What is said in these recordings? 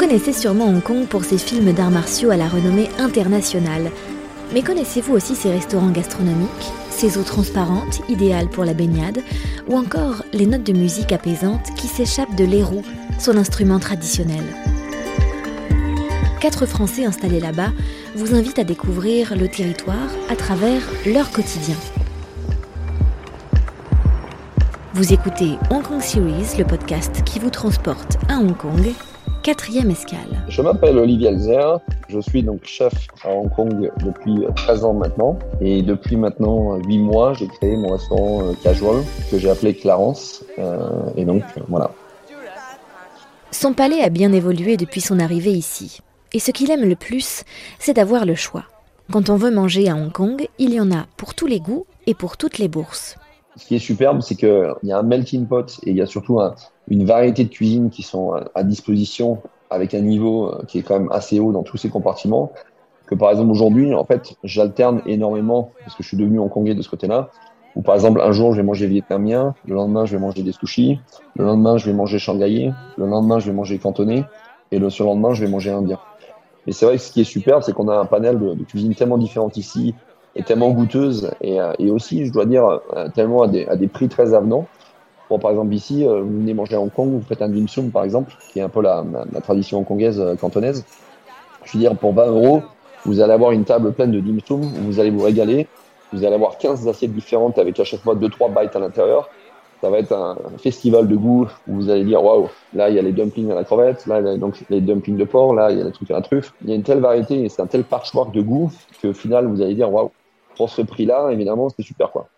connaissez sûrement Hong Kong pour ses films d'arts martiaux à la renommée internationale. Mais connaissez-vous aussi ses restaurants gastronomiques, ses eaux transparentes, idéales pour la baignade, ou encore les notes de musique apaisantes qui s'échappent de l'érou, son instrument traditionnel? Quatre Français installés là-bas vous invitent à découvrir le territoire à travers leur quotidien. Vous écoutez Hong Kong Series, le podcast qui vous transporte à Hong Kong Quatrième escale. Je m'appelle Olivier Alzer, je suis donc chef à Hong Kong depuis 13 ans maintenant. Et depuis maintenant 8 mois, j'ai créé mon restaurant euh, casual que j'ai appelé Clarence. Euh, et donc voilà. Son palais a bien évolué depuis son arrivée ici. Et ce qu'il aime le plus, c'est d'avoir le choix. Quand on veut manger à Hong Kong, il y en a pour tous les goûts et pour toutes les bourses. Ce qui est superbe, c'est qu'il y a un melting pot et il y a surtout une variété de cuisines qui sont à disposition avec un niveau euh, qui est quand même assez haut dans tous ces compartiments. Que par exemple aujourd'hui, en fait, j'alterne énormément parce que je suis devenu hongkongais de ce côté-là. Ou par exemple, un jour, je vais manger vietnamien, le lendemain, je vais manger des sushis, le lendemain, je vais manger shanghaïais, le lendemain, je vais manger cantonais, et le surlendemain, je vais manger indien. Et c'est vrai que ce qui est super, c'est qu'on a un panel de, cuisines tellement différentes ici, est tellement goûteuse et, euh, et, aussi, je dois dire, euh, tellement à des, à des prix très avenants. Par exemple, ici, euh, vous venez manger à Hong Kong, vous faites un dim sum, par exemple, qui est un peu la, tradition hongkongaise cantonaise. Je veux dire, pour 20 euros, vous allez avoir une table pleine de dim sum, vous allez vous régaler. Vous allez avoir 15 assiettes différentes avec à chaque fois 2-3 bites à l'intérieur. Ça va être un festival de goût où vous allez dire waouh, là il y a les dumplings à la crevette, là il y a donc les dumplings de porc, là il y a les trucs à la truffe. Il y a une telle variété et c'est un tel patchwork de goût que au final vous allez dire waouh, pour ce prix-là, évidemment, c'est super quoi.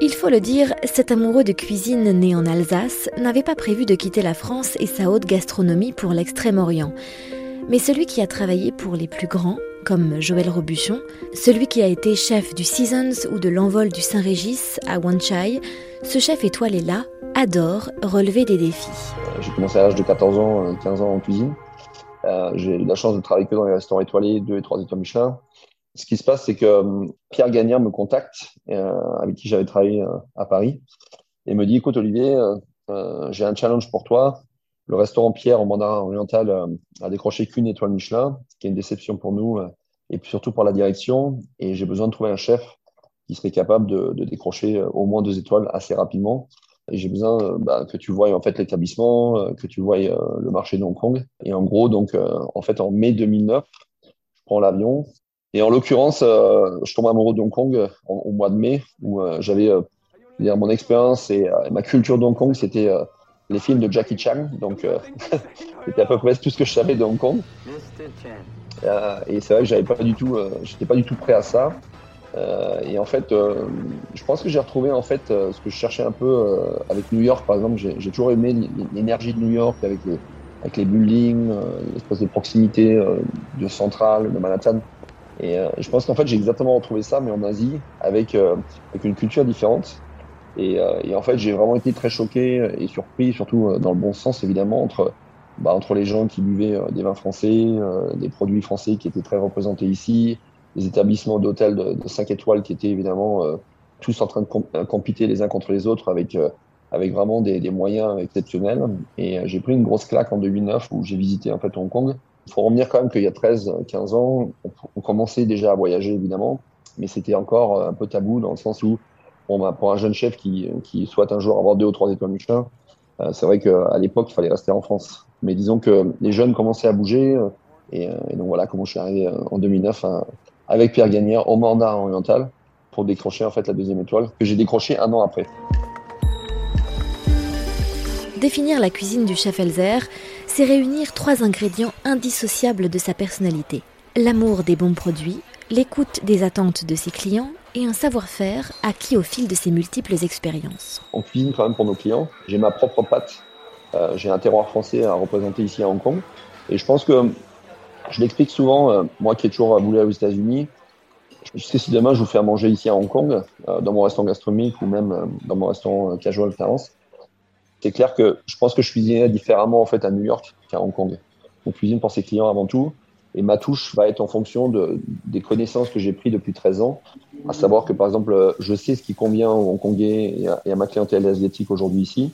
Il faut le dire, cet amoureux de cuisine né en Alsace n'avait pas prévu de quitter la France et sa haute gastronomie pour l'Extrême-Orient. Mais celui qui a travaillé pour les plus grands, comme Joël Robuchon, celui qui a été chef du Seasons ou de l'envol du Saint-Régis à Wan Chai, ce chef étoilé là adore relever des défis. Euh, j'ai commencé à l'âge de 14 ans, 15 euh, ans en cuisine. Euh, j'ai eu la chance de travailler que dans les restaurants étoilés, 2 et 3 étoiles Michelin ce qui se passe, c'est que euh, Pierre Gagnard me contacte, euh, avec qui j'avais travaillé euh, à Paris, et me dit Écoute, Olivier, j'ai un challenge pour toi. Le restaurant Pierre en mandarin oriental a décroché qu'une étoile Michelin, ce qui est une déception pour nous et surtout pour la direction. Et j'ai besoin de trouver un chef qui serait capable de, décrocher au moins deux étoiles assez rapidement. Et j'ai besoin bah, que tu voies en fait l'établissement, que tu voies le marché de Hong Kong. Et en gros, donc en fait en mai 2009, je prends l'avion, et en l'occurrence, euh, je tombe amoureux de Hong Kong euh, au mois de mai, où euh, j'avais mon expérience et, ma culture de Hong Kong, c'était les films de Jackie Chan. Donc, c'était à peu près tout ce que je savais de Hong Kong. et c'est vrai que j'avais pas du tout, j'étais pas du tout prêt à ça. et en fait, je pense que j'ai retrouvé en fait ce que je cherchais un peu avec New York, par exemple. J'ai toujours aimé l'énergie de New York avec les, avec les buildings, l'espèce de proximité de Central, de Manhattan. Et euh, je pense qu'en fait, j'ai exactement retrouvé ça, mais en Asie, avec, euh, avec une culture différente. Et, euh, et en fait, j'ai vraiment été très choqué et surpris, surtout dans le bon sens, évidemment, entre, bah, entre les gens qui buvaient des vins français, des produits français qui étaient très représentés ici, les établissements d'hôtels de, de 5 étoiles qui étaient évidemment tous en train de compiter les uns contre les autres avec, avec vraiment des, des moyens exceptionnels. Et j'ai pris une grosse claque en 2009 où j'ai visité en fait Hong Kong il faut revenir quand même qu'il y a 13, 15 ans, on, commençait déjà à voyager évidemment, mais c'était encore un peu tabou dans le sens où, bon, bah, pour un jeune chef qui, qui souhaite un jour avoir deux ou trois étoiles Michelin, euh, c'est vrai qu'à l'époque, il fallait rester en France. Mais disons que les jeunes commençaient à bouger, euh, et, euh, et, donc voilà comment je suis arrivé en 2009 avec Pierre Gagnère au mandat oriental pour décrocher en fait la deuxième étoile que j'ai décroché un an après. Définir la cuisine du chef Elzer, c'est réunir trois ingrédients indissociables de sa personnalité. L'amour des bons produits, l'écoute des attentes de ses clients et un savoir-faire acquis au fil de ses multiples expériences. On cuisine quand même pour nos clients. J'ai ma propre pâte. Euh, j'ai un terroir français à représenter ici à Hong Kong. Et je pense que je l'explique souvent, euh, moi qui ai toujours voulu aux États-Unis, je sais si demain je vous fais manger ici à Hong Kong, euh, dans mon restaurant gastronomique ou même dans mon restaurant casual Clarence, c'est clair que je pense que je cuisinais différemment en fait à New York qu'à Hong Kong. On cuisine pour ses clients avant tout. Et ma touche va être en fonction de, des connaissances que j'ai prises depuis 13 ans. À savoir que, par exemple, je sais ce qui convient aux Hongkongais et à, et à ma clientèle asiatique aujourd'hui ici.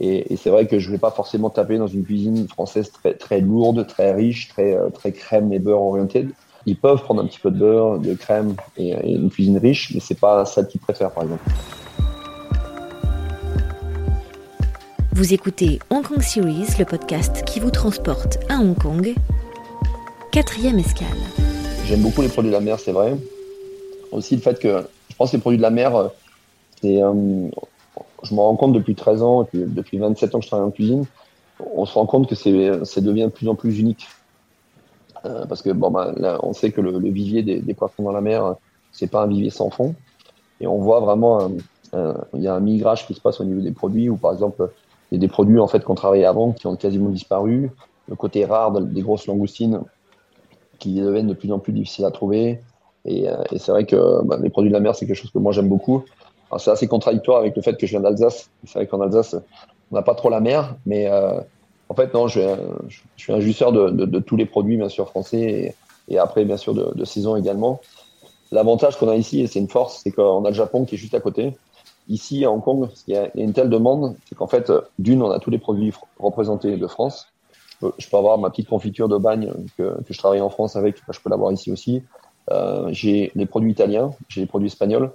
Et, c'est vrai que je ne vais pas forcément taper dans une cuisine française très, très lourde, très riche, très, euh, très crème et beurre orientée. Ils peuvent prendre un petit peu de beurre, de crème et, une cuisine riche, mais c'est pas ça qu'ils préfèrent, par exemple. Vous écoutez Hong Kong Series, le podcast qui vous transporte à Hong Kong. Quatrième escale. J'aime beaucoup les produits de la mer, c'est vrai. Aussi le fait que je pense que les produits de la mer, euh, c'est, euh, je me rends compte depuis 13 ans, depuis 27 ans que je travaille en cuisine, on se rend compte que c'est, ça devient de plus en plus unique. Euh, parce que bon, bah, on sait que le, vivier des, des, poissons dans la mer, c'est pas un vivier sans fond. Et on voit vraiment, il y a un migrage qui se passe au niveau des produits, où par exemple, il des produits en fait qu'on travaillait avant qui ont quasiment disparu. Le côté rare des grosses langoustines qui deviennent de plus en plus difficiles à trouver. Et, euh, c'est vrai que bah, les produits de la mer, c'est quelque chose que moi j'aime beaucoup. C'est assez contradictoire avec le fait que je viens d'Alsace. C'est vrai qu'en Alsace, on n'a pas trop la mer, mais euh, en fait, non, je, suis un jusseur de, tous les produits, bien sûr, français, et, et après, bien sûr, de, de saison également. L'avantage qu'on a ici, et c'est une force, c'est qu'on a le Japon qui est juste à côté. Ici, à Hong Kong, il y a une telle demande, c'est qu'en fait, d'une, on a tous les produits représentés de France. Je peux avoir ma petite confiture de que, je travaille en France avec, je peux l'avoir ici aussi. Euh, j'ai les produits italiens, j'ai les produits espagnols,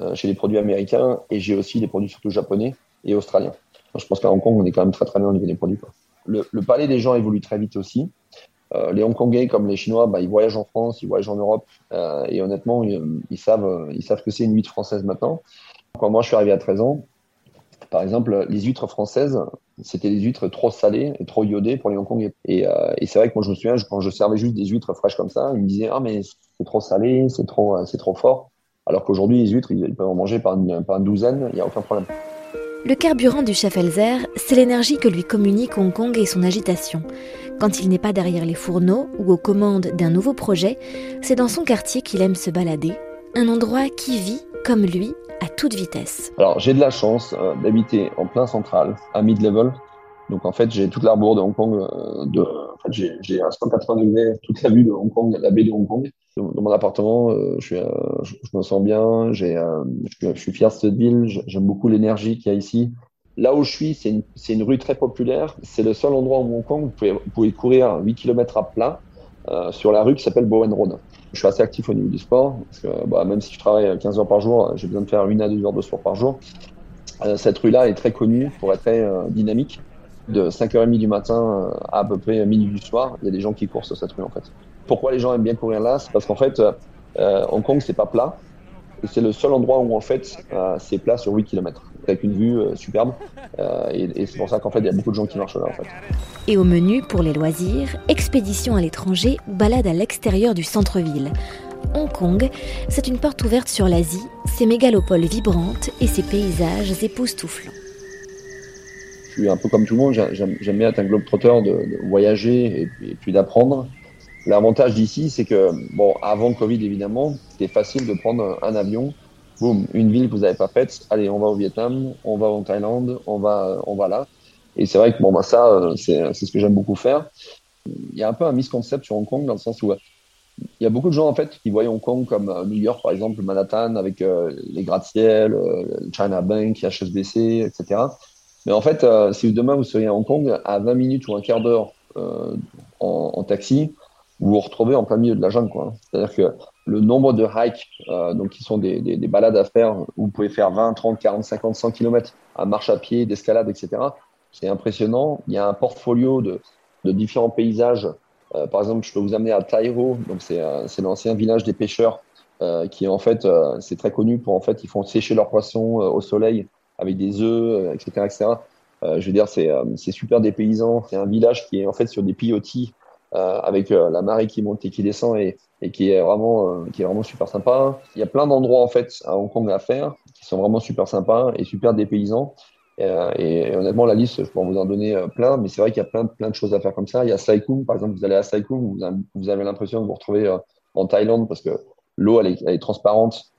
euh, j'ai les produits américains et j'ai aussi les produits surtout japonais et australiens. je pense qu'à Hong Kong, on est quand même très très bien au niveau des produits. Le, palais des gens évolue très vite aussi. Euh, les Hongkongais comme les Chinois, bah, ils voyagent en France, ils voyagent en Europe euh, et honnêtement, ils, ils, savent, ils savent que c'est une huître française maintenant. Quand moi je suis arrivé à 13 ans, par exemple, les huîtres françaises, c'était des huîtres trop salées et trop iodées pour les Hongkongais. Et, euh, et c'est vrai que moi, je me souviens, quand je servais juste des huîtres fraîches comme ça, ils me disaient, ah, mais c'est trop salé, c'est trop, euh, c'est trop fort. Alors qu'aujourd'hui, les huîtres, ils peuvent en manger par une, douzaine, il n'y a aucun problème. Le carburant du chef Elzer, c'est l'énergie que lui communique Hong Kong et son agitation. Quand il n'est pas derrière les fourneaux ou aux commandes d'un nouveau projet, c'est dans son quartier qu'il aime se balader, un endroit qui vit, comme lui, à toute vitesse. Alors j'ai de la chance euh, d'habiter en plein central, à mid-level. Donc en fait j'ai toute l'arbour de Hong Kong. Euh, j'ai à 180 degrés toute la vue de Hong Kong, la baie de Hong Kong. Dans mon appartement, euh, je, me sens bien. Je, suis fier de cette ville. J'aime beaucoup l'énergie qu'il y a ici. Là où je suis, c'est une, rue très populaire. C'est le seul endroit où Hong Kong vous vous pouvez courir 8 km à plat sur la rue qui s'appelle Bowen Road. Je suis assez actif au niveau du sport, parce que bah, même si je travaille 15 heures par jour, j'ai besoin de faire une à deux heures de sport par jour. Euh, cette rue-là est très connue pour être très euh, dynamique. De 5h30 du matin à à peu près minuit du soir, il y a des gens qui courent sur cette rue en fait. Pourquoi les gens aiment bien courir là? C'est parce qu'en fait, euh, Hong Kong, c'est pas plat. Et c'est le seul endroit où en fait, c'est plat sur 8 km avec une vue euh, superbe. Euh, et, c'est pour ça qu'en fait, il y a beaucoup de gens qui marchent là. En fait. Et au menu, pour les loisirs, expédition à l'étranger ou balade à l'extérieur du centre-ville. Hong Kong, c'est une porte ouverte sur l'Asie, ses mégalopoles vibrantes et ses paysages époustouflants. Je suis un peu comme tout le monde, j'aime bien être un globe-trotteur, de, de, voyager et, puis d'apprendre. L'avantage d'ici, c'est que, bon, avant Covid évidemment, c'était facile de prendre un avion boum, une ville que vous n'avez pas faite, allez, on va au Vietnam, on va en Thaïlande, on va, on va là. Et c'est vrai que bon, bah, ça, euh, c'est, c'est ce que j'aime beaucoup faire. Il y a un peu un misconcept sur Hong Kong dans le sens où il y a beaucoup de gens en fait qui voient Hong Kong comme euh, New York par exemple, Manhattan avec euh, les gratte-ciel, China Bank, HSBC, etc. Mais en fait, si demain vous seriez à Hong Kong à 20 minutes ou un quart d'heure en, taxi, vous vous retrouvez en plein milieu de la jungle. C'est-à-dire que le nombre de hikes, euh, donc qui sont des, des, des, balades à faire, où vous pouvez faire 20, 30, 40, 50, 100 km à marche à pied, d'escalade, etc. C'est impressionnant. Il y a un portfolio de, de différents paysages. Euh, par exemple, je peux vous amener à Taiho, donc c'est euh, l'ancien village des pêcheurs, euh, qui en fait, c'est très connu pour en fait, ils font sécher leurs poissons au soleil avec des œufs, etc., etc. je veux dire, c'est super des paysans. C'est un village qui est en fait sur des pilotis avec euh, la marée qui monte et qui descend et, et qui est vraiment euh, qui est vraiment super sympa. Il y a plein d'endroits en fait à Hong Kong à faire qui sont vraiment super sympas et super dépaysants. Et, honnêtement, la liste, je peux vous en donner plein, mais c'est vrai qu'il y a plein, plein de choses à faire comme ça. Il y a Sai par exemple, vous allez à Sai vous, avez l'impression de vous retrouver en Thaïlande parce que l'eau, elle est, transparente.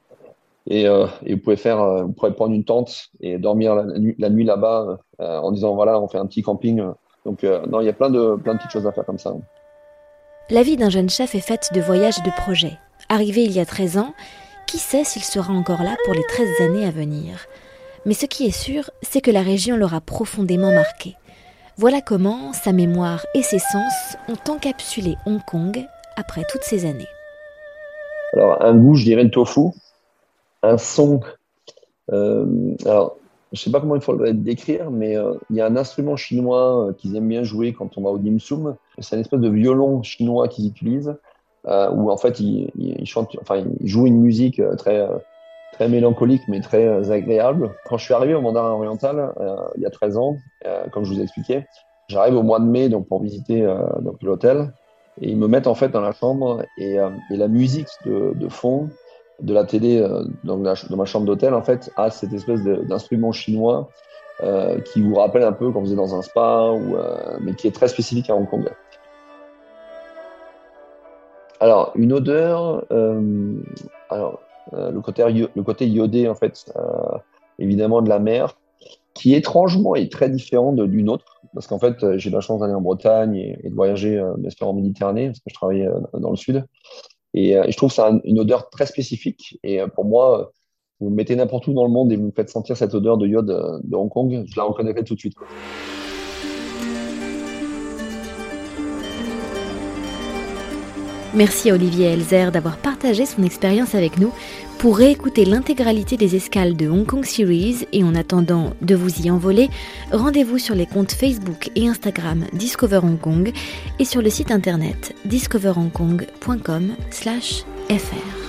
Et, euh, et, vous pouvez faire, vous pouvez prendre une tente et dormir la, la nuit là-bas en disant voilà, on fait un petit camping. Donc non, il y a plein de, plein de petites choses à faire comme ça. La vie d'un jeune chef est faite de voyages et de projets. Arrivé il y a 13 ans, qui sait s'il sera encore là pour les 13 années à venir? Mais ce qui est sûr, c'est que la région l'aura profondément marqué. Voilà comment sa mémoire et ses sens ont encapsulé Hong Kong après toutes ces années. Alors, un goût, je dirais le tofu. Un son. Euh, alors, je ne sais pas comment il le décrire, mais euh, il y a un instrument chinois euh, qu'ils aiment bien jouer quand on va au dim sum. C'est une espèce de violon chinois qu'ils utilisent, où en fait ils, chantent, enfin ils jouent une musique très très mélancolique mais très agréable. Quand je suis arrivé au Mandarin Oriental il y a 13 ans, comme je vous ai expliqué, j'arrive au mois de mai donc pour visiter l'hôtel et ils me mettent en fait dans la chambre et, euh, la musique de, fond de la télé euh, dans, ma chambre d'hôtel en fait a cette espèce d'instrument chinois euh, qui vous rappelle un peu quand vous êtes dans un spa ou euh, mais qui est très spécifique à Hong Kong. Alors une odeur, alors le côté iodé en fait évidemment de la mer qui étrangement est très différent d'une autre, parce qu'en fait, j'ai la chance d'aller en Bretagne et, de voyager, bien sûr, en Méditerranée, parce que je travaille euh, dans le sud. Et, je trouve ça une odeur très spécifique. Et pour moi, vous me mettez n'importe où dans le monde et vous me faites sentir cette odeur de iode de Hong Kong, je la reconnaîtrai tout de suite. Merci à Olivier Elzer d'avoir partagé son expérience avec nous. Pour réécouter l'intégralité des escales de Hong Kong Series et en attendant de vous y envoler, rendez-vous sur les comptes Facebook et Instagram Discover Hong Kong et sur le site internet discoverhongkong.com/fr.